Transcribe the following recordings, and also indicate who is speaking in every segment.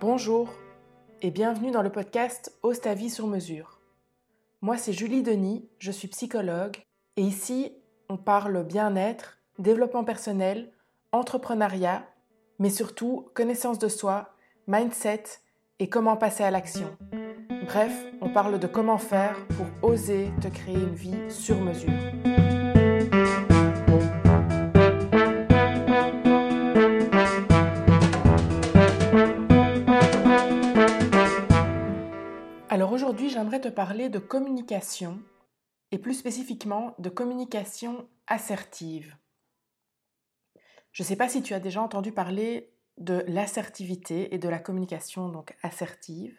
Speaker 1: Bonjour et bienvenue dans le podcast Ose ta vie sur mesure. Moi c'est Julie Denis, je suis psychologue et ici on parle bien-être, développement personnel, entrepreneuriat, mais surtout connaissance de soi, mindset et comment passer à l'action. Bref, on parle de comment faire pour oser te créer une vie sur mesure. Alors aujourd'hui, j'aimerais te parler de communication et plus spécifiquement de communication assertive. Je ne sais pas si tu as déjà entendu parler de l'assertivité et de la communication donc assertive.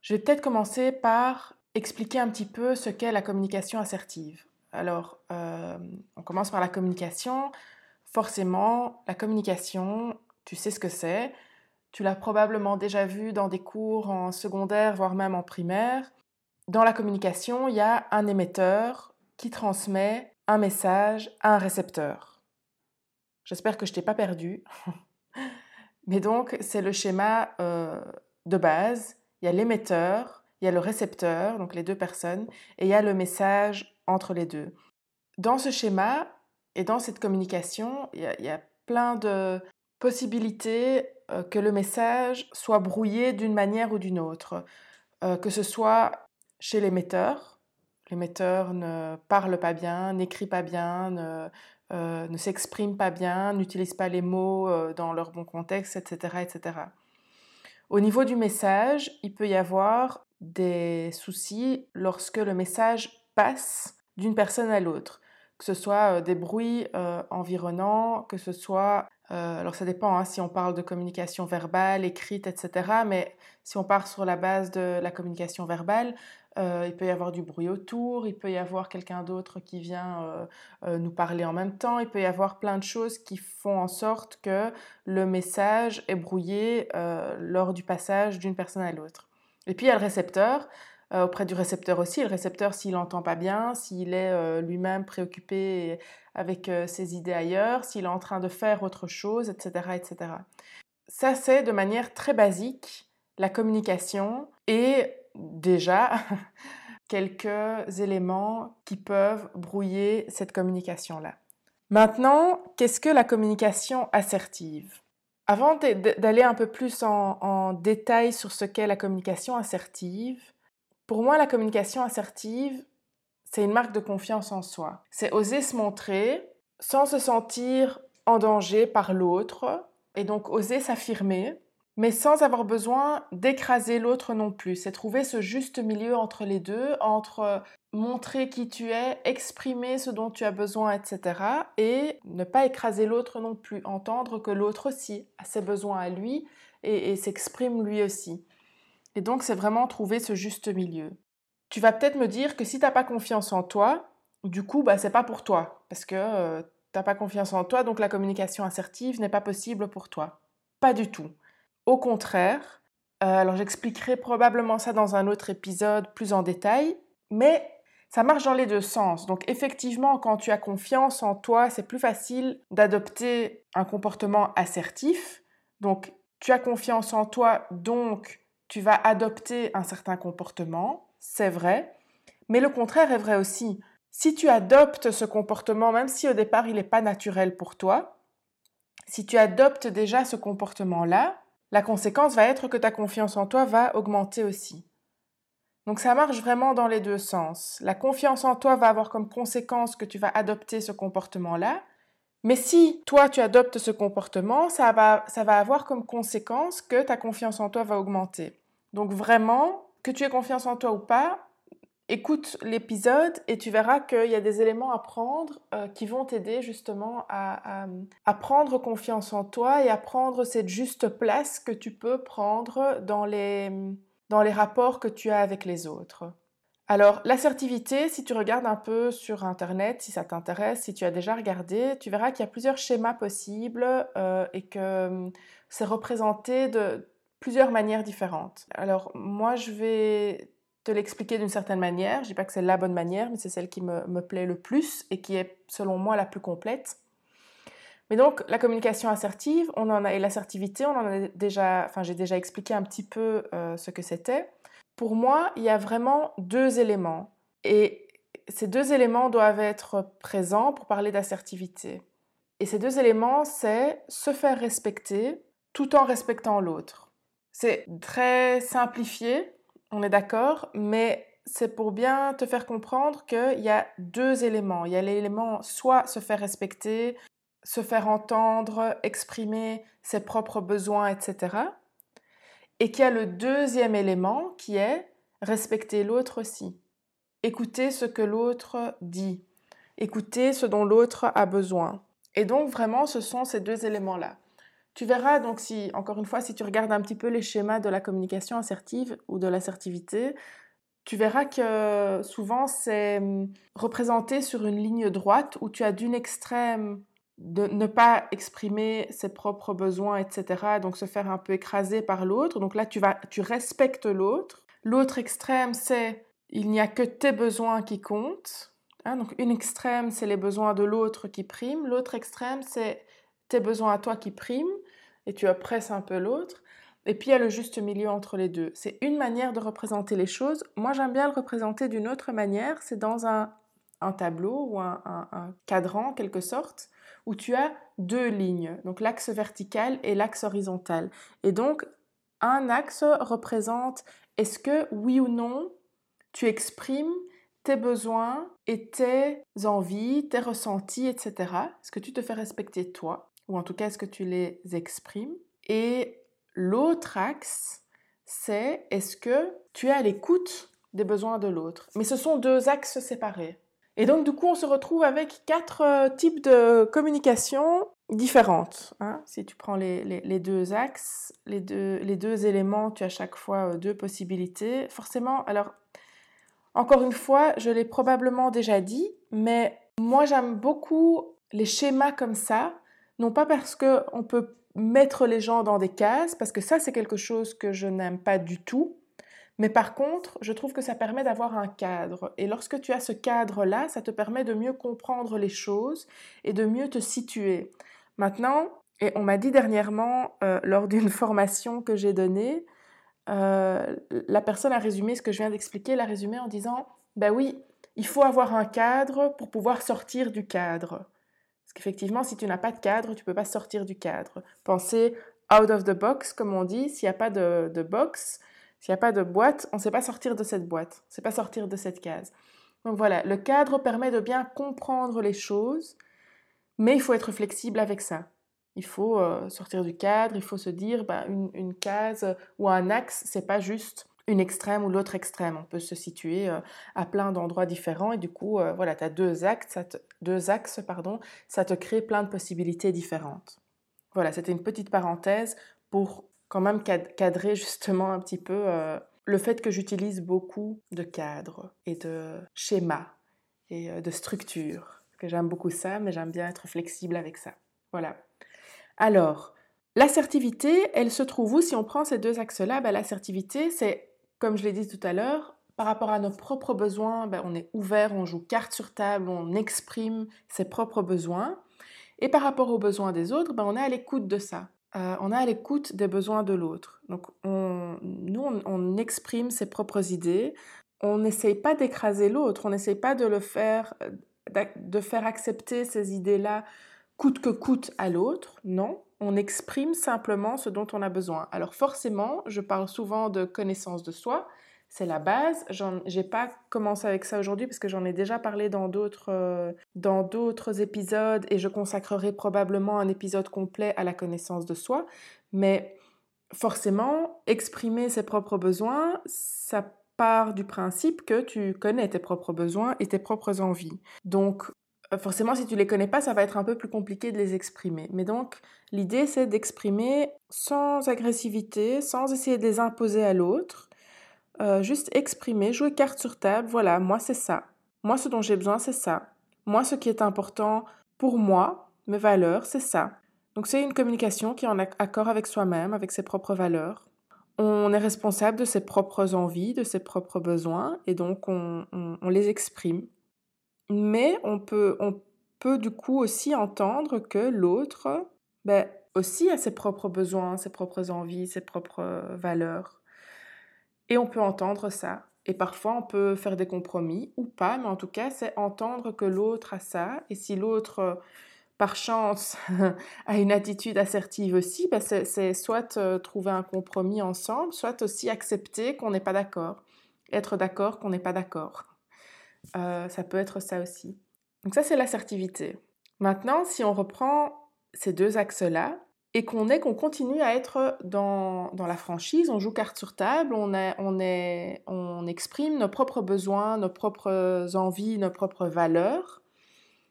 Speaker 1: Je vais peut-être commencer par expliquer un petit peu ce qu'est la communication assertive. Alors, euh, on commence par la communication. Forcément, la communication, tu sais ce que c'est. Tu l'as probablement déjà vu dans des cours en secondaire, voire même en primaire. Dans la communication, il y a un émetteur qui transmet un message à un récepteur. J'espère que je t'ai pas perdu. Mais donc, c'est le schéma euh, de base. Il y a l'émetteur, il y a le récepteur, donc les deux personnes, et il y a le message entre les deux. Dans ce schéma et dans cette communication, il y a, plein de possibilités euh, que le message soit brouillé d'une manière ou d'une autre. Euh, que ce soit chez l'émetteur, l'émetteur ne parle pas bien, n'écrit pas bien, ne, euh, ne s'expriment pas bien, n'utilisent pas les mots euh, dans leur bon contexte, etc., etc. Au niveau du message, il peut y avoir des soucis lorsque le message passe d'une personne à l'autre, que ce soit euh, des bruits environnants, que ce soit, alors ça dépend hein, si on parle de communication verbale, écrite, etc., mais si on part sur la base de la communication verbale, euh, il peut y avoir du bruit autour, il peut y avoir quelqu'un d'autre qui vient euh, euh, nous parler en même temps, il peut y avoir plein de choses qui font en sorte que le message est brouillé lors du passage d'une personne à l'autre. Et puis il y a le récepteur. auprès du récepteur aussi, le récepteur s'il n'entend pas bien, s'il est lui-même préoccupé avec ses idées ailleurs, s'il est en train de faire autre chose, etc. etc. Ça, c'est de manière très basique la communication et déjà quelques éléments qui peuvent brouiller cette communication-là. Maintenant, qu'est-ce que la communication assertive? Avant d'aller un peu plus en, détail sur ce qu'est la communication assertive, pour moi, la communication assertive, c'est une marque de confiance en soi. C'est oser se montrer sans se sentir en danger par l'autre et donc oser s'affirmer mais sans avoir besoin d'écraser l'autre non plus. C'est trouver ce juste milieu entre les deux, entre euh, montrer qui tu es, exprimer ce dont tu as besoin, etc. Et ne pas écraser l'autre non plus, entendre que l'autre aussi a ses besoins à lui et, s'exprime lui aussi. Et donc c'est vraiment trouver ce juste milieu. Tu vas peut-être me dire que si tu n'as pas confiance en toi, du coup, bah, c'est pas pour toi, parce que euh, tu n'as pas confiance en toi, donc la communication assertive n'est pas possible pour toi. Pas du tout. Au contraire, euh, alors j'expliquerai probablement ça dans un autre épisode plus en détail, mais ça marche dans les deux sens. Donc effectivement, quand tu as confiance en toi, c'est plus facile d'adopter un comportement assertif. Donc tu as confiance en toi, donc tu vas adopter un certain comportement, c'est vrai. Mais le contraire est vrai aussi. Si tu adoptes ce comportement, même si au départ il n'est pas naturel pour toi, si tu adoptes déjà ce comportement-là, la conséquence va être que ta confiance en toi va augmenter aussi. Donc ça marche vraiment dans les deux sens. La confiance en toi va avoir comme conséquence que tu vas adopter ce comportement-là. Mais si toi tu adoptes ce comportement, ça va, ça va avoir comme conséquence que ta confiance en toi va augmenter. Donc vraiment, que tu aies confiance en toi ou pas, écoute l'épisode et tu verras qu'il y a des éléments à prendre euh, qui vont t'aider justement à, prendre confiance en toi et à prendre cette juste place que tu peux prendre dans les, dans les rapports que tu as avec les autres. Alors, l'assertivité, si tu regardes un peu sur Internet, si ça t'intéresse, si tu as déjà regardé, tu verras qu'il y a plusieurs schémas possibles euh, et que c'est représenté de plusieurs manières différentes. Alors, moi, je vais te l'expliquer d'une certaine manière. Je dis pas que c'est la bonne manière, mais c'est celle qui me, me, plaît le plus et qui est, selon moi, la plus complète. Mais donc, la communication assertive, on en a, et l'assertivité, on en a déjà, enfin, j'ai déjà expliqué un petit peu euh, ce que c'était. Pour moi, il y a vraiment deux éléments. Et ces deux éléments doivent être présents pour parler d'assertivité. Et ces deux éléments, c'est se faire respecter tout en respectant l'autre. C'est très simplifié, on est d'accord, mais c'est pour bien te faire comprendre qu'il y a deux éléments. Il y a l'élément soit se faire respecter, se faire entendre, exprimer ses propres besoins, etc. Et qu'il y a le deuxième élément qui est respecter l'autre aussi. Écouter ce que l'autre dit. Écouter ce dont l'autre a besoin. Et donc vraiment, ce sont ces deux éléments-là. Tu verras donc si, encore une fois, si tu regardes un petit peu les schémas de la communication assertive ou de l'assertivité, tu verras que souvent c'est hum, représenté sur une ligne droite où tu as d'une extrême de ne pas exprimer ses propres besoins, etc. Donc se faire un peu écraser par l'autre. Donc là, tu, vas, tu respectes l'autre. L'autre extrême, c'est il n'y a que tes besoins qui comptent. Hein. donc une extrême, c'est les besoins de l'autre qui priment. L'autre extrême, c'est tes besoins à toi qui priment. Et tu oppresses un peu l'autre. Et puis il y a le juste milieu entre les deux. C'est une manière de représenter les choses. Moi, j'aime bien le représenter d'une autre manière. C'est dans un, tableau ou un, un cadran, quelque sorte où tu as deux lignes, donc l'axe vertical et l'axe horizontal. Et donc, un axe représente est-ce que oui ou non tu exprimes tes besoins et tes envies, tes ressentis, etc. Est-ce que tu te fais respecter toi Ou en tout cas, est-ce que tu les exprimes? Et l'autre axe, c'est est-ce que tu es à l'écoute des besoins de l'autre? Mais ce sont deux axes séparés. Et donc, du coup, on se retrouve avec quatre euh, types de communication différentes. Hein. Si tu prends les, deux axes, les deux, les deux éléments, tu as chaque fois euh, deux possibilités. Forcément, alors, encore une fois, je l'ai probablement déjà dit, mais moi, j'aime beaucoup les schémas comme ça, non pas parce qu'on peut mettre les gens dans des cases, parce que ça, c'est quelque chose que je n'aime pas du tout. Mais par contre, je trouve que ça permet d'avoir un cadre. Et lorsque tu as ce cadre-là, ça te permet de mieux comprendre les choses et de mieux te situer. Maintenant, et on m'a dit dernièrement, euh, lors d'une formation que j'ai donnée, euh, la personne a résumé ce que je viens d'expliquer, l'a résumé en disant, ben oui, il faut avoir un cadre pour pouvoir sortir du cadre. Parce qu'effectivement, si tu n'as pas de cadre, tu ne peux pas sortir du cadre. Pensez out of the box, comme on dit, s'il n'y a pas de, de box, s'il n'y a pas de boîte, on ne sait pas sortir de cette boîte, on ne sait pas sortir de cette case. Donc voilà, le cadre permet de bien comprendre les choses, mais il faut être flexible avec ça. Il faut euh, sortir du cadre, il faut se dire, bah, une, case ou un axe, c'est pas juste une extrême ou l'autre extrême. On peut se situer euh, à plein d'endroits différents et du coup, euh, voilà, tu as deux axes, deux axes pardon, ça te crée plein de possibilités différentes. Voilà, c'était une petite parenthèse pour quand même cadrer justement un petit peu euh, le fait que j'utilise beaucoup de cadres et de schémas et de structures. Que j'aime beaucoup ça, mais j'aime bien être flexible avec ça. Voilà. Alors, l'assertivité, elle se trouve où? Si on prend ces deux axes-là ben, L'assertivité, c'est, comme je l'ai dit tout à l'heure, par rapport à nos propres besoins, ben, on est ouvert, on joue carte sur table, on exprime ses propres besoins. Et par rapport aux besoins des autres, ben, on est à l'écoute de ça. Euh, on est à l'écoute des besoins de l'autre. Donc, nous, on, exprime ses propres idées. On n'essaye pas d'écraser l'autre. On n'essaye pas de le faire, euh, de faire accepter ces idées-là coûte que coûte à l'autre. Non, on exprime simplement ce dont on a besoin. Alors, forcément, je parle souvent de connaissance de soi c'est la base. Je n'ai pas commencé avec ça aujourd'hui parce que j'en ai déjà parlé dans d'autres euh, dans d'autres épisodes et je consacrerai probablement un épisode complet à la connaissance de soi. Mais forcément, exprimer ses propres besoins, ça part du principe que tu connais tes propres besoins et tes propres envies. Donc, forcément, si tu les connais pas, ça va être un peu plus compliqué de les exprimer. Mais donc, l'idée, c'est d'exprimer sans agressivité, sans essayer de les imposer à l'autre, euh, juste exprimer, jouer carte sur table, voilà, moi c'est ça. Moi ce dont j'ai besoin c'est ça. Moi ce qui est important pour moi, mes valeurs, c'est ça. Donc c'est une communication qui est en accord avec soi-même, avec ses propres valeurs. On est responsable de ses propres envies, de ses propres besoins, et donc on, les exprime. Mais on peut, on peut du coup aussi entendre que l'autre ben, aussi a ses propres besoins, ses propres envies, ses propres valeurs. Et on peut entendre ça. Et parfois, on peut faire des compromis ou pas, mais en tout cas, c'est entendre que l'autre a ça. Et si l'autre, par chance, a une attitude assertive aussi, ben c'est soit euh, trouver un compromis ensemble, soit aussi accepter qu'on n'est pas d'accord. Être d'accord qu'on n'est pas d'accord. Euh, ça peut être ça aussi. Donc ça, c'est l'assertivité. Maintenant, si on reprend ces deux axes-là, et qu'on est, qu'on continue à être dans, dans, la franchise, on joue carte sur table, on, est, on, est, on exprime nos propres besoins, nos propres envies, nos propres valeurs,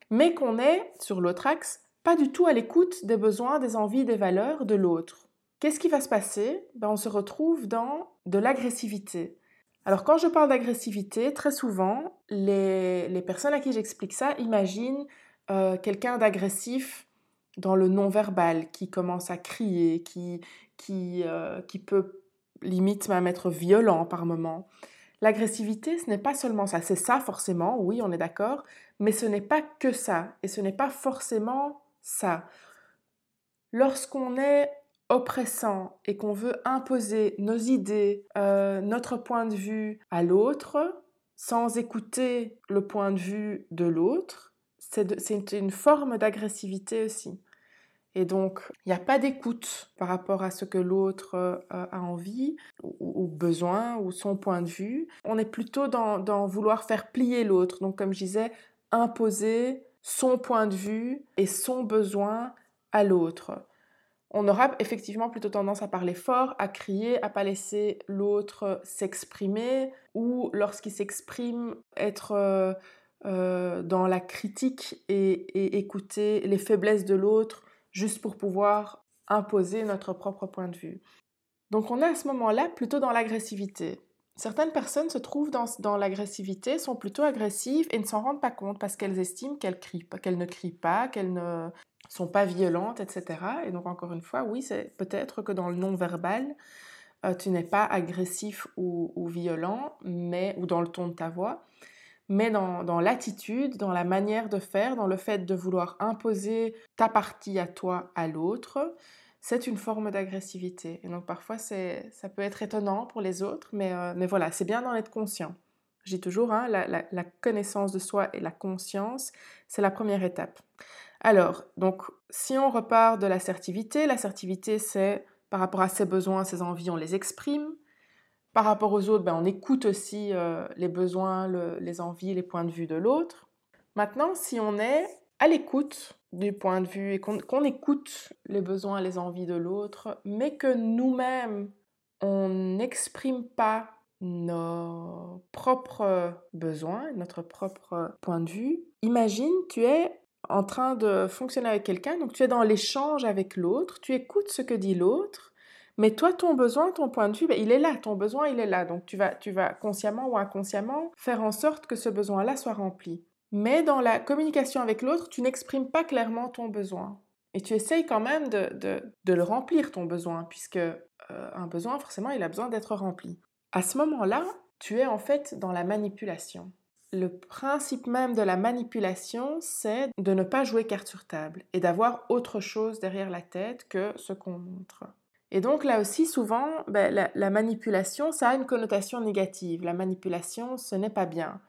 Speaker 1: mais qu'on est, sur l'autre axe, pas du tout à l'écoute des besoins, des envies, des valeurs de l'autre. Qu'est-ce qui va se passer? Ben, On se retrouve dans de l'agressivité. Alors quand je parle d'agressivité, très souvent, les, les, personnes à qui j'explique ça imaginent euh, quelqu'un d'agressif dans le non-verbal, qui commence à crier, qui, qui, euh, qui peut limite même être violent par moment. L'agressivité, ce n'est pas seulement ça. C'est ça forcément, oui, on est d'accord, mais ce n'est pas que ça, et ce n'est pas forcément ça. Lorsqu'on est oppressant et qu'on veut imposer nos idées, euh, notre point de vue à l'autre, sans écouter le point de vue de l'autre, c'est une forme d'agressivité aussi. Et donc, il n'y a pas d'écoute par rapport à ce que l'autre euh, a envie ou, besoin ou son point de vue. On est plutôt dans, vouloir faire plier l'autre. Donc, comme je disais, imposer son point de vue et son besoin à l'autre. On aura effectivement plutôt tendance à parler fort, à crier, à pas laisser l'autre s'exprimer ou lorsqu'il s'exprime être euh, euh, dans la critique et écouter les faiblesses de l'autre juste pour pouvoir imposer notre propre point de vue. Donc on est à ce moment-là plutôt dans l'agressivité. Certaines personnes se trouvent dans, l'agressivité, sont plutôt agressives et ne s'en rendent pas compte parce qu'elles estiment qu'elles, crient, qu'elles ne crient pas, qu'elles ne sont pas violentes, etc. Et donc encore une fois, oui, c'est peut-être que dans le non-verbal, euh, tu n'es pas agressif ou, violent, mais ou dans le ton de ta voix, mais dans, l'attitude, dans la manière de faire, dans le fait de vouloir imposer ta partie à toi, à l'autre, c'est une forme d'agressivité. Et donc parfois, ça peut être étonnant pour les autres, mais, euh, mais voilà, c'est bien d'en être conscient. Dis toujours, hein, la, la, connaissance de soi et la conscience, c'est la première étape. Alors, donc, si on repart de l'assertivité, l'assertivité, c'est par rapport à ses besoins, ses envies, on les exprime. Par rapport aux autres, ben, on écoute aussi euh, les besoins, les envies, les points de vue de l'autre. Maintenant, si on est à l'écoute du point de vue et qu'on écoute les besoins, les envies de l'autre, mais que nous-mêmes, on n'exprime pas nos propres besoins, notre propre point de vue, imagine, tu es en train de fonctionner avec quelqu'un, donc tu es dans l'échange avec l'autre, tu écoutes ce que dit l'autre, mais toi, ton besoin, ton point de vue, ben, il est là, ton besoin, il est là. Donc tu vas, tu vas consciemment ou inconsciemment faire en sorte que ce besoin-là soit rempli. Mais dans la communication avec l'autre, tu n'exprimes pas clairement ton besoin. Et tu essayes quand même de, de, le remplir, ton besoin, puisque euh, un besoin, forcément, il a besoin d'être rempli. À ce moment-là, tu es en fait dans la manipulation. Le principe même de la manipulation, c'est de ne pas jouer carte sur table et d'avoir autre chose derrière la tête que ce qu'on montre. Et donc là aussi, souvent, ben, la, manipulation, ça a une connotation négative. La manipulation, ce n'est pas bien.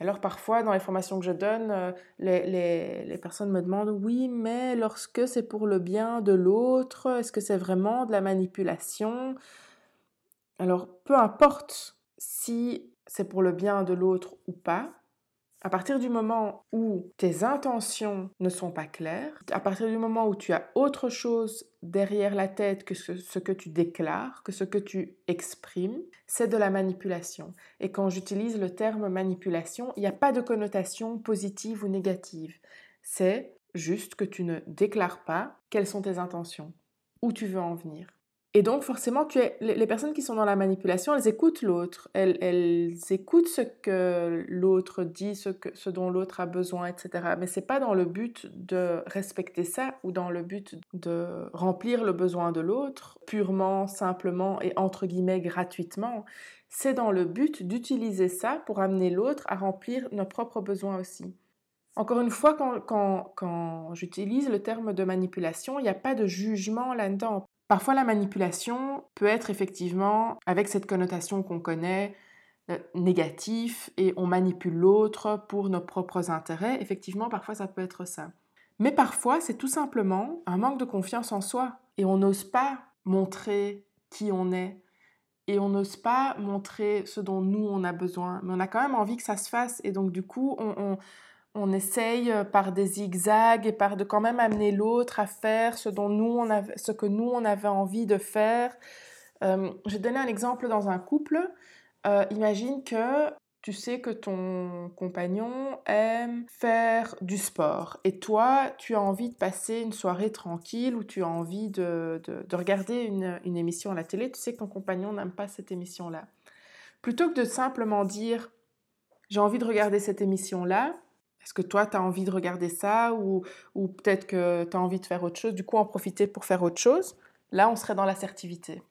Speaker 1: Alors parfois, dans les formations que je donne, euh, les, les, personnes me demandent, oui, mais lorsque c'est pour le bien de l'autre, est-ce que c'est vraiment de la manipulation? Alors, peu importe si c'est pour le bien de l'autre ou pas, à partir du moment où tes intentions ne sont pas claires, à partir du moment où tu as autre chose derrière la tête que ce, que tu déclares, que ce que tu exprimes, c'est de la manipulation. Et quand j'utilise le terme manipulation, il n'y a pas de connotation positive ou négative. C'est juste que tu ne déclares pas quelles sont tes intentions, où tu veux en venir. Et donc, forcément, les personnes qui sont dans la manipulation, elles écoutent l'autre. Elles, elles, écoutent ce que l'autre dit, ce, que, ce dont l'autre a besoin, etc. Mais c'est pas dans le but de respecter ça ou dans le but de remplir le besoin de l'autre purement, simplement et entre guillemets gratuitement. C'est dans le but d'utiliser ça pour amener l'autre à remplir nos propres besoins aussi. Encore une fois, quand, quand, quand j'utilise le terme de manipulation, il n'y a pas de jugement là-dedans. Parfois, la manipulation peut être effectivement avec cette connotation qu'on connaît, euh, négatif, et on manipule l'autre pour nos propres intérêts. Effectivement, parfois, ça peut être ça. Mais parfois, c'est tout simplement un manque de confiance en soi, et on n'ose pas montrer qui on est, et on n'ose pas montrer ce dont nous, on a besoin. Mais on a quand même envie que ça se fasse, et donc du coup, on on essaye euh, par des zigzags et par de quand même amener l'autre à faire ce, dont nous, on ce que nous, on avait envie de faire. Euh, je vais donner un exemple dans un couple. Euh, imagine que tu sais que ton compagnon aime faire du sport et toi, tu as envie de passer une soirée tranquille ou tu as envie de, regarder une, une, émission à la télé, tu sais que ton compagnon n'aime pas cette émission-là. Plutôt que de simplement dire j'ai envie de regarder cette émission-là, est-ce que toi, tu as envie de regarder ça ou, ou peut-être que tu as envie de faire autre chose, du coup en profiter pour faire autre chose? Là, on serait dans l'assertivité.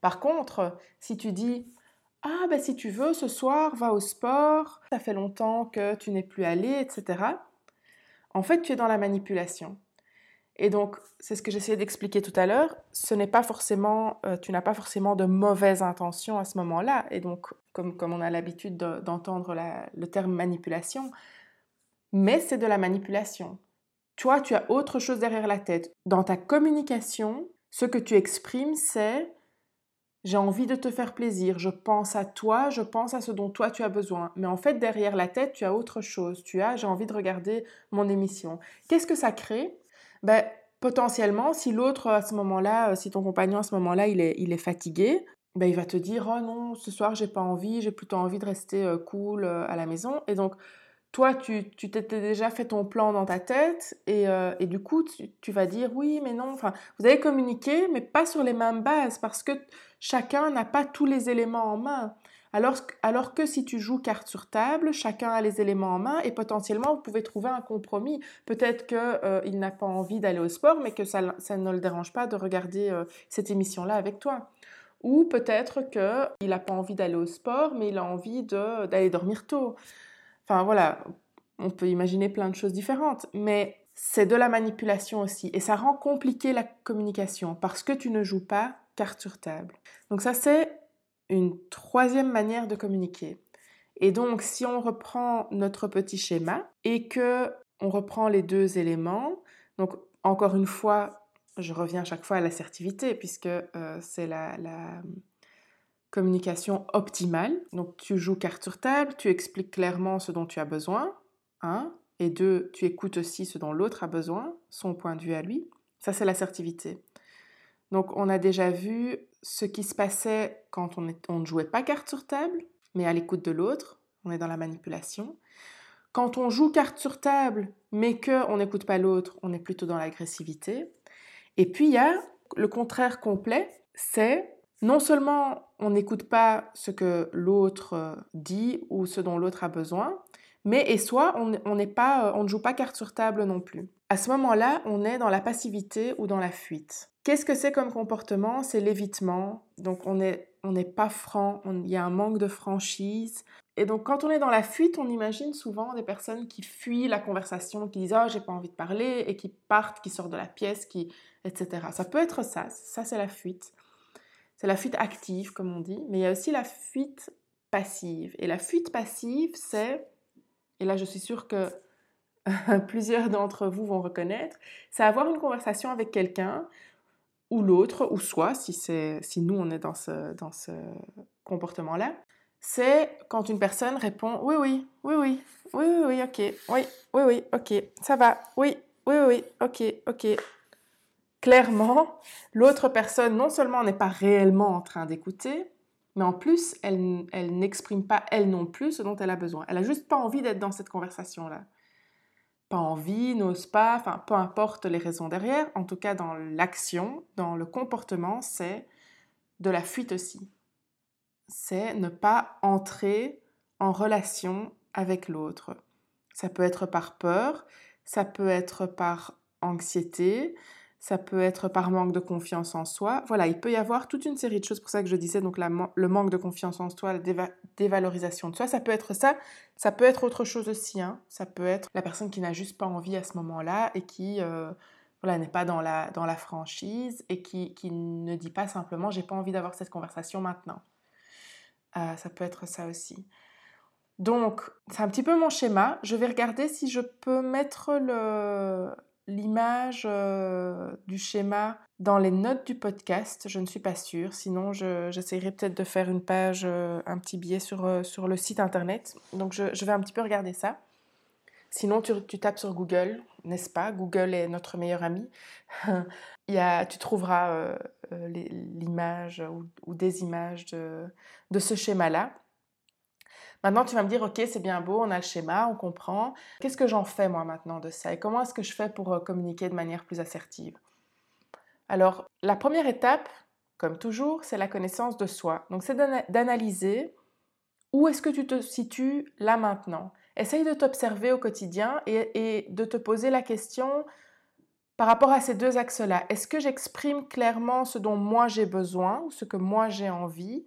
Speaker 1: Par contre, si tu dis Ah, ben si tu veux, ce soir, va au sport, ça fait longtemps que tu n'es plus allé, etc. En fait, tu es dans la manipulation. Et donc, c'est ce que j'essayais d'expliquer tout à l'heure, ce n'est pas forcément, euh, tu n'as pas forcément de mauvaises intentions à ce moment-là. Et donc, comme, comme on a l'habitude d'entendre le terme manipulation, mais c'est de la manipulation. Toi, tu as autre chose derrière la tête. Dans ta communication, ce que tu exprimes, c'est j'ai envie de te faire plaisir, je pense à toi, je pense à ce dont toi tu as besoin. Mais en fait, derrière la tête, tu as autre chose. Tu as j'ai envie de regarder mon émission. Qu'est-ce que ça crée? Ben, Potentiellement, si l'autre à ce moment-là, euh, si ton compagnon à ce moment-là, il est, il est fatigué, ben, il va te dire Oh non, ce soir, j'ai pas envie, j'ai plutôt envie de rester euh, cool euh, à la maison. Et donc, toi, tu t'étais déjà fait ton plan dans ta tête et, euh, du coup, tu, vas dire oui, mais non. Enfin, vous allez communiquer, mais pas sur les mêmes bases parce que chacun n'a pas tous les éléments en main. Alors, alors que si tu joues carte sur table, chacun a les éléments en main et potentiellement vous pouvez trouver un compromis. Peut-être qu'il euh, n'a pas envie d'aller au sport, mais que ça, ne le dérange pas de regarder euh, cette émission-là avec toi. Ou peut-être qu'il n'a pas envie d'aller au sport, mais il a envie d'aller dormir tôt. Enfin voilà, on peut imaginer plein de choses différentes, mais c'est de la manipulation aussi. Et ça rend compliqué la communication parce que tu ne joues pas carte sur table. Donc ça, c'est une troisième manière de communiquer. Et donc, si on reprend notre petit schéma et que on reprend les deux éléments, donc encore une fois, je reviens chaque fois à l'assertivité puisque euh, c'est la, communication optimale. Donc tu joues carte sur table, tu expliques clairement ce dont tu as besoin, un, et deux, tu écoutes aussi ce dont l'autre a besoin, son point de vue à lui. Ça, c'est l'assertivité. Donc on a déjà vu ce qui se passait quand on, on ne jouait pas carte sur table, mais à l'écoute de l'autre, on est dans la manipulation. Quand on joue carte sur table, mais qu'on n'écoute pas l'autre, on est plutôt dans l'agressivité. Et puis il y a le contraire complet, c'est non seulement on n'écoute pas ce que l'autre euh, dit ou ce dont l'autre a besoin, mais et soit on, n'est pas, euh, on ne joue pas carte sur table non plus. À ce moment-là, on est dans la passivité ou dans la fuite. Qu'est-ce que c'est comme comportement? C'est l'évitement. Donc on n'est on n'est pas franc, il y a un manque de franchise. Et donc quand on est dans la fuite, on imagine souvent des personnes qui fuient la conversation, qui disent ⁇ oh, j'ai pas envie de parler ⁇ et qui partent, qui sortent de la pièce, qui etc. Ça peut être ça, ça c'est la fuite. C'est la fuite active, comme on dit, mais il y a aussi la fuite passive. Et la fuite passive, c'est, et là je suis sûre que plusieurs d'entre vous vont reconnaître, c'est avoir une conversation avec quelqu'un ou l'autre, ou soi, si, si nous on est dans ce, dans ce comportement-là, c'est quand une personne répond oui, oui, oui, oui, oui, oui, oui, ok, oui, oui, oui, ok, ça va, oui, oui, oui, ok, ok, clairement, l'autre personne non seulement n'est pas réellement en train d'écouter, mais en plus, elle, elle n'exprime pas elle non plus ce dont elle a besoin. Elle a juste pas envie d'être dans cette conversation-là. pas envie, n'ose pas, enfin peu importe les raisons derrière, en tout cas dans l'action, dans le comportement, c'est de la fuite aussi. C'est ne pas entrer en relation avec l'autre. Ça peut être par peur, ça peut être par anxiété, ça peut être par manque de confiance en soi. Voilà, il peut y avoir toute une série de choses. pour ça que je disais donc le manque de confiance en soi, la dévalorisation de soi. Ça peut être ça, ça peut être autre chose aussi. Hein. Ça peut être la personne qui n'a juste pas envie à ce moment-là et qui euh, voilà, n'est pas dans la, dans la franchise et qui, qui ne dit pas simplement j'ai pas envie d'avoir cette conversation maintenant. Euh, ça peut être ça aussi. Donc, c'est un petit peu mon schéma. Je vais regarder si je peux mettre le, l'image euh, du schéma dans les notes du podcast. Je ne suis pas sûre. Sinon, j'essaierai peut-être de faire une page, euh, un petit billet sur, euh, sur le site internet. Donc, je, vais un petit peu regarder ça. Sinon, tu, tapes sur Google, n'est-ce pas? Google est notre meilleur ami. Il y tu trouveras l'image ou, des images de, de ce schéma-là. Maintenant, tu vas me dire, ok, c'est bien beau, on a le schéma, on comprend. Qu'est-ce que j'en fais moi maintenant de ça? Et comment est-ce que je fais pour euh, communiquer de manière plus assertive? Alors, la première étape, comme toujours, c'est la connaissance de soi. Donc, c'est d'analyser où est-ce que tu te situes là maintenant. Essaye de t'observer au quotidien et, de te poser la question par rapport à ces deux axes-là. Est-ce que j'exprime clairement ce dont moi j'ai besoin ou ce que moi j'ai envie,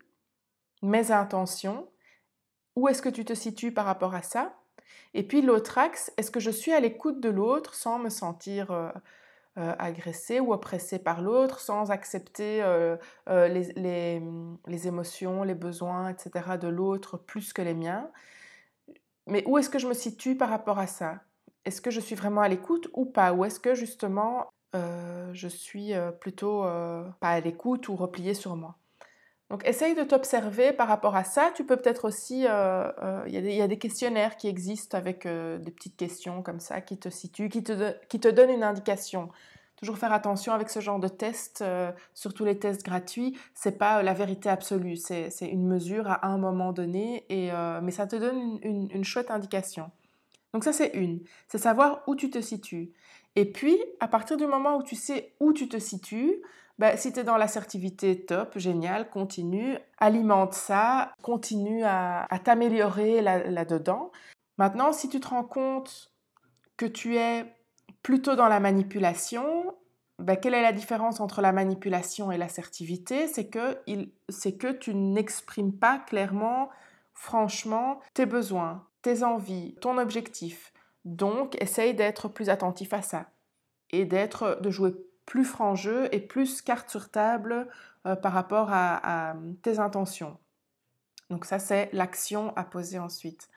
Speaker 1: mes intentions? Où est-ce que tu te situes par rapport à ça? Et puis l'autre axe, est-ce que je suis à l'écoute de l'autre sans me sentir euh, euh, agressée ou oppressée par l'autre, sans accepter euh, les, les, émotions, les besoins, etc. de l'autre plus que les miens? Mais où est-ce que je me situe par rapport à ça? Est-ce que je suis vraiment à l'écoute ou pas? Ou est-ce que justement je suis plutôt pas à l'écoute ou repliée sur moi? Donc, essaye de t'observer par rapport à ça. Tu peux peut-être aussi, euh, euh, il y, a des questionnaires qui existent avec euh, des petites questions comme ça qui te situent, qui te, qui te donnent une indication. Toujours faire attention avec ce genre de tests, surtout les tests gratuits. C'est pas la vérité absolue, c'est une mesure à un moment donné, et, mais ça te donne une, une chouette indication. Donc ça c'est une, c'est savoir où tu te situes. Et puis, à partir du moment où tu sais où tu te situes, bah, si tu es dans l'assertivité, top, génial, continue, alimente ça, continue à, t'améliorer là-dedans. Maintenant, si tu te rends compte que tu es plutôt dans la manipulation, bah, quelle est la différence entre la manipulation et l'assertivité? C'est que, que tu n'exprimes pas clairement, franchement, tes besoins, tes envies, ton objectif. Donc, essaye d'être plus attentif à ça et d'être, de jouer plus franc jeu et plus carte sur table euh, par rapport à, tes intentions. Donc ça, c'est l'action à poser ensuite.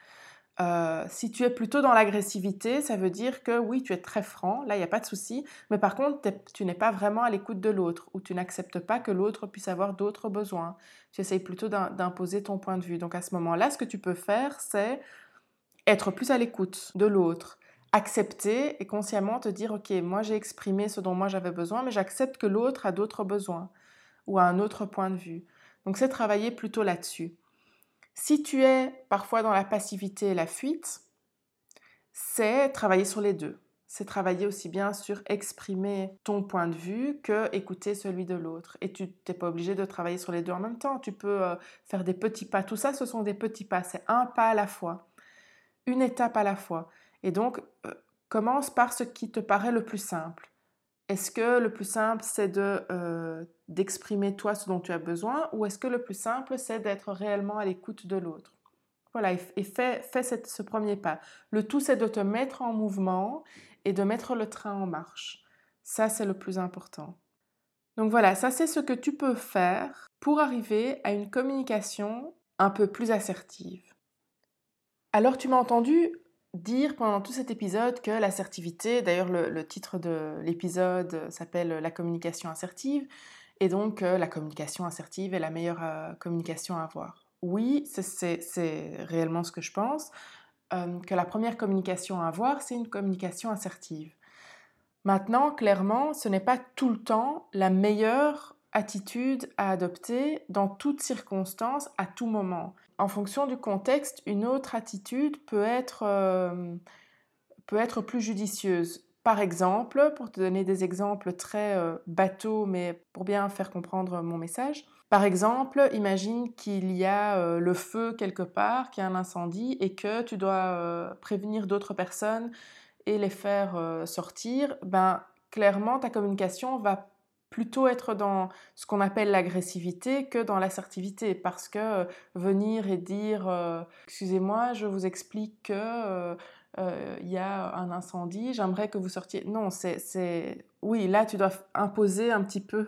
Speaker 1: Euh, si tu es plutôt dans l'agressivité, ça veut dire que oui, tu es très franc, là, il n'y a pas de souci, mais par contre, tu n'es pas vraiment à l'écoute de l'autre, ou tu n'acceptes pas que l'autre puisse avoir d'autres besoins. Tu essayes plutôt d'imposer ton point de vue. Donc à ce moment-là, ce que tu peux faire, c'est être plus à l'écoute de l'autre, accepter et consciemment te dire, OK, moi j'ai exprimé ce dont moi j'avais besoin, mais j'accepte que l'autre a d'autres besoins ou a un autre point de vue. Donc c'est travailler plutôt là-dessus. Si tu es parfois dans la passivité et la fuite, c'est travailler sur les deux. C'est travailler aussi bien sur exprimer ton point de vue que écouter celui de l'autre. Et tu n'es pas obligé de travailler sur les deux en même temps. Tu peux euh, faire des petits pas. Tout ça, ce sont des petits pas. C'est un pas à la fois. Une étape à la fois. Et donc, euh, commence par ce qui te paraît le plus simple. Est-ce que le plus simple, c'est de, euh, d'exprimer toi ce dont tu as besoin ou est-ce que le plus simple, c'est d'être réellement à l'écoute de l'autre? Voilà, et, fais, fais ce premier pas. Le tout, c'est de te mettre en mouvement et de mettre le train en marche. Ça, c'est le plus important. Donc voilà, ça, c'est ce que tu peux faire pour arriver à une communication un peu plus assertive. Alors, tu m'as entendu dire pendant tout cet épisode que l'assertivité, d'ailleurs le, titre de l'épisode s'appelle La communication assertive, et donc la communication assertive est la meilleure euh, communication à avoir. Oui, c'est réellement ce que je pense, euh, que la première communication à avoir, c'est une communication assertive. Maintenant, clairement, ce n'est pas tout le temps la meilleure attitude à adopter dans toutes circonstances, à tout moment. En fonction du contexte, une autre attitude peut être, euh, peut être plus judicieuse. Par exemple, pour te donner des exemples très euh, bateaux, mais pour bien faire comprendre mon message, par exemple, imagine qu'il y a euh, le feu quelque part, qu'il y a un incendie et que tu dois prévenir d'autres personnes et les faire sortir. Ben, clairement, ta communication va plutôt être dans ce qu'on appelle l'agressivité que dans l'assertivité parce que venir et dire excusez-moi je vous explique que il y a un incendie j'aimerais que vous sortiez non c'est oui là tu dois imposer un petit peu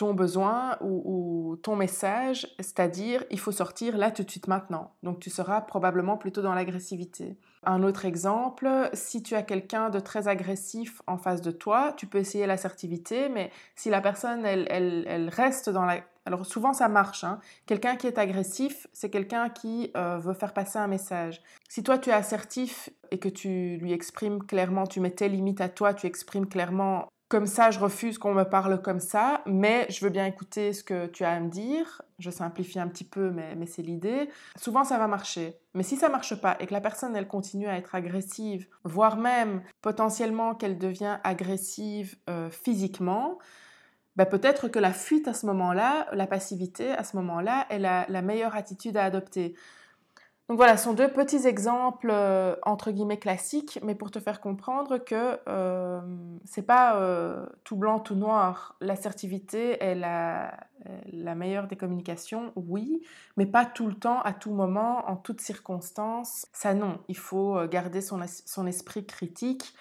Speaker 1: ton besoin ou, ton message, c'est-à-dire il faut sortir là tout de suite maintenant. Donc tu seras probablement plutôt dans l'agressivité. Un autre exemple, si tu as quelqu'un de très agressif en face de toi, tu peux essayer l'assertivité, mais si la personne, elle, elle, reste dans la... Alors souvent ça marche. Hein. Quelqu'un qui est agressif, c'est quelqu'un qui euh, veut faire passer un message. Si toi tu es assertif et que tu lui exprimes clairement, tu mets tes limites à toi, tu exprimes clairement comme ça, je refuse qu'on me parle comme ça, mais je veux bien écouter ce que tu as à me dire. Je simplifie un petit peu, mais, c'est l'idée. Souvent, ça va marcher. Mais si ça marche pas et que la personne, elle continue à être agressive, voire même potentiellement qu'elle devient agressive euh, physiquement, ben peut-être que la fuite à ce moment-là, la passivité à ce moment-là, est la meilleure attitude à adopter. Donc voilà, ce sont deux petits exemples euh, entre guillemets classiques, mais pour te faire comprendre que euh, c'est pas euh, tout blanc, tout noir. L'assertivité est la, meilleure des communications, oui, mais pas tout le temps, à tout moment, en toutes circonstances. Ça non, il faut garder son, son esprit critique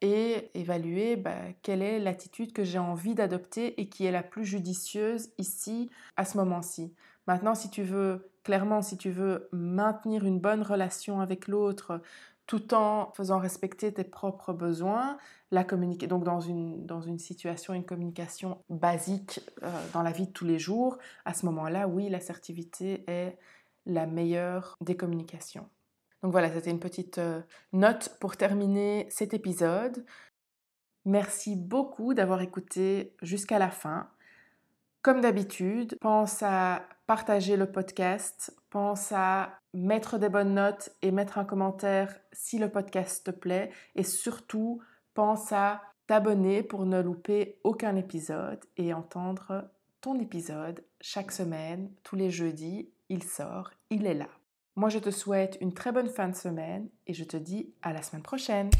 Speaker 1: et évaluer bah, quelle est l'attitude que j'ai envie d'adopter et qui est la plus judicieuse ici, à ce moment-ci. Maintenant, si tu veux Clairement, si tu veux maintenir une bonne relation avec l'autre tout en faisant respecter tes propres besoins, la communiquer donc dans une, situation, une communication basique euh, dans la vie de tous les jours, à ce moment-là, oui, l'assertivité est la meilleure des communications. Donc voilà, c'était une petite euh, note pour terminer cet épisode. Merci beaucoup d'avoir écouté jusqu'à la fin. Comme d'habitude, pense à partager le podcast, pense à mettre des bonnes notes et mettre un commentaire si le podcast te plaît et surtout pense à t'abonner pour ne louper aucun épisode et entendre ton épisode chaque semaine, tous les jeudis, il sort, il est là. Moi je te souhaite une très bonne fin de semaine et je te dis à la semaine prochaine.